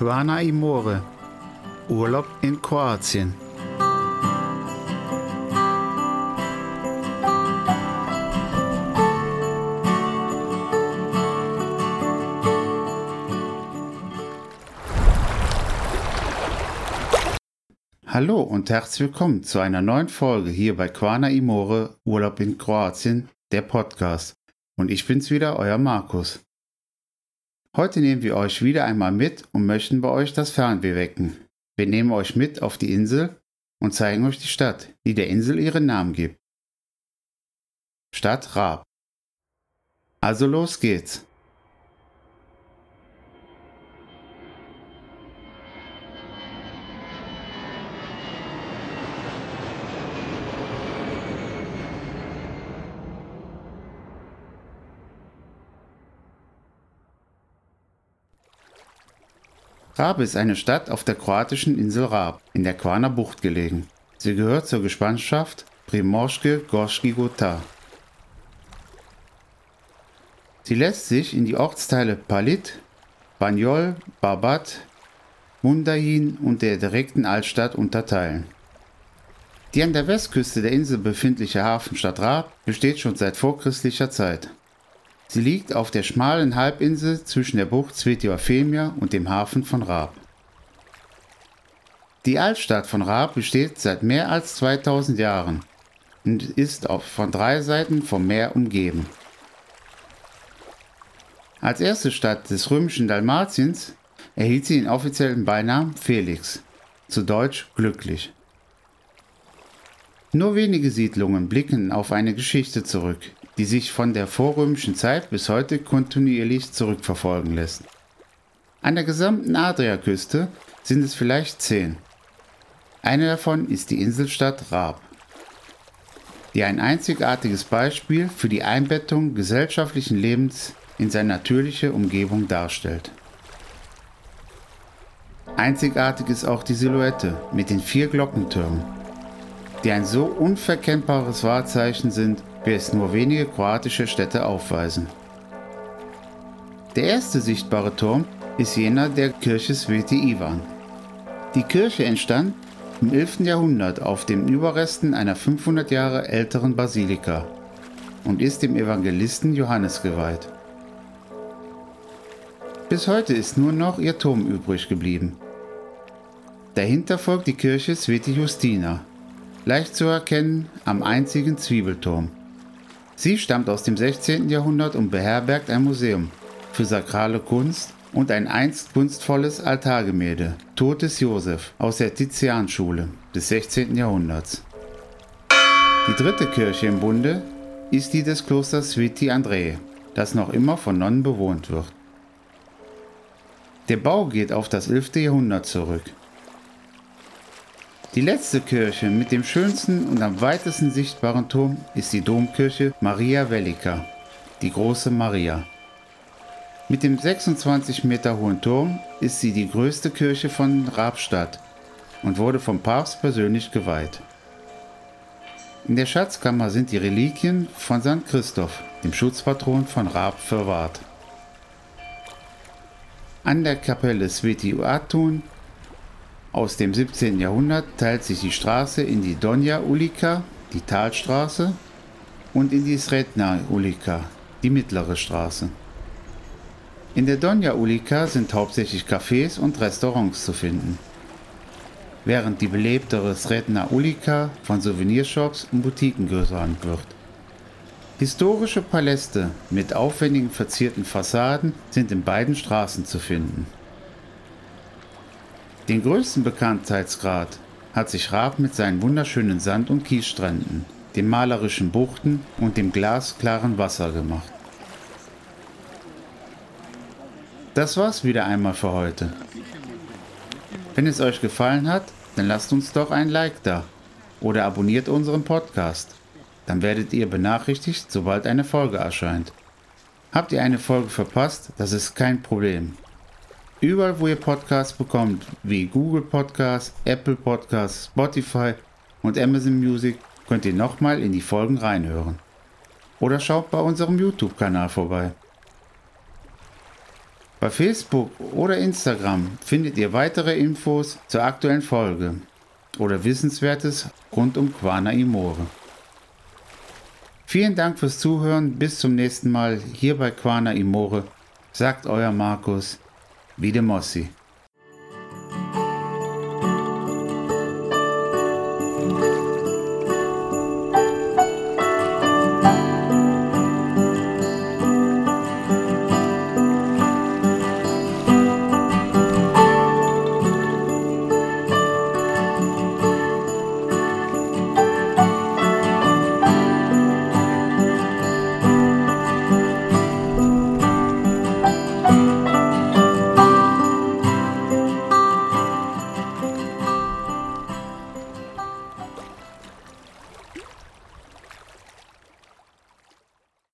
Quana Imore. Urlaub in Kroatien. Hallo und herzlich willkommen zu einer neuen Folge hier bei Quana Imore Urlaub in Kroatien, der Podcast. Und ich bin's wieder, euer Markus. Heute nehmen wir euch wieder einmal mit und möchten bei euch das Fernweh wecken. Wir nehmen euch mit auf die Insel und zeigen euch die Stadt, die der Insel ihren Namen gibt. Stadt Raab. Also los geht's. Rab ist eine Stadt auf der kroatischen Insel Rab in der Quaner Bucht gelegen. Sie gehört zur Gespanschaft Primorske Gorski Gota. Sie lässt sich in die Ortsteile Palit, Banjol, Barbat, Mundain und der direkten Altstadt unterteilen. Die an der Westküste der Insel befindliche Hafenstadt Raab besteht schon seit vorchristlicher Zeit. Sie liegt auf der schmalen Halbinsel zwischen der Bucht Svetiofemia und dem Hafen von Raab. Die Altstadt von Raab besteht seit mehr als 2000 Jahren und ist von drei Seiten vom Meer umgeben. Als erste Stadt des römischen Dalmatiens erhielt sie den offiziellen Beinamen Felix, zu Deutsch glücklich. Nur wenige Siedlungen blicken auf eine Geschichte zurück, die sich von der vorrömischen Zeit bis heute kontinuierlich zurückverfolgen lässt. An der gesamten Adriaküste sind es vielleicht zehn. Eine davon ist die Inselstadt Raab, die ein einzigartiges Beispiel für die Einbettung gesellschaftlichen Lebens in seine natürliche Umgebung darstellt. Einzigartig ist auch die Silhouette mit den vier Glockentürmen, die ein so unverkennbares Wahrzeichen sind wie es nur wenige kroatische Städte aufweisen. Der erste sichtbare Turm ist jener der Kirche Sveti Ivan. Die Kirche entstand im 11. Jahrhundert auf den Überresten einer 500 Jahre älteren Basilika und ist dem Evangelisten Johannes geweiht. Bis heute ist nur noch ihr Turm übrig geblieben. Dahinter folgt die Kirche Sveti Justina, leicht zu erkennen am einzigen Zwiebelturm. Sie stammt aus dem 16. Jahrhundert und beherbergt ein Museum für sakrale Kunst und ein einst kunstvolles Altargemälde, Totes Josef, aus der Tizianschule des 16. Jahrhunderts. Die dritte Kirche im Bunde ist die des Klosters Sveti Andreje, das noch immer von Nonnen bewohnt wird. Der Bau geht auf das 11. Jahrhundert zurück. Die letzte Kirche mit dem schönsten und am weitesten sichtbaren Turm ist die Domkirche Maria Velika, die große Maria. Mit dem 26 Meter hohen Turm ist sie die größte Kirche von Rabstadt und wurde vom Papst persönlich geweiht. In der Schatzkammer sind die Reliquien von St. Christoph, dem Schutzpatron von Raab, verwahrt. An der Kapelle Sveti Atun aus dem 17. Jahrhundert teilt sich die Straße in die Donja Ulika, die Talstraße, und in die Sretna Ulika, die mittlere Straße. In der Donja Ulika sind hauptsächlich Cafés und Restaurants zu finden, während die belebtere Sretna Ulika von Souvenirshops und Boutiquen gesäumt wird. Historische Paläste mit aufwendigen verzierten Fassaden sind in beiden Straßen zu finden. Den größten Bekanntheitsgrad hat sich Raab mit seinen wunderschönen Sand- und Kiesstränden, den malerischen Buchten und dem glasklaren Wasser gemacht. Das war's wieder einmal für heute. Wenn es euch gefallen hat, dann lasst uns doch ein Like da oder abonniert unseren Podcast. Dann werdet ihr benachrichtigt, sobald eine Folge erscheint. Habt ihr eine Folge verpasst, das ist kein Problem. Überall, wo ihr Podcasts bekommt, wie Google Podcasts, Apple Podcasts, Spotify und Amazon Music, könnt ihr nochmal in die Folgen reinhören. Oder schaut bei unserem YouTube-Kanal vorbei. Bei Facebook oder Instagram findet ihr weitere Infos zur aktuellen Folge oder Wissenswertes rund um Quana Imore. Vielen Dank fürs Zuhören. Bis zum nächsten Mal hier bei Quana Imore, sagt euer Markus wie Mossi.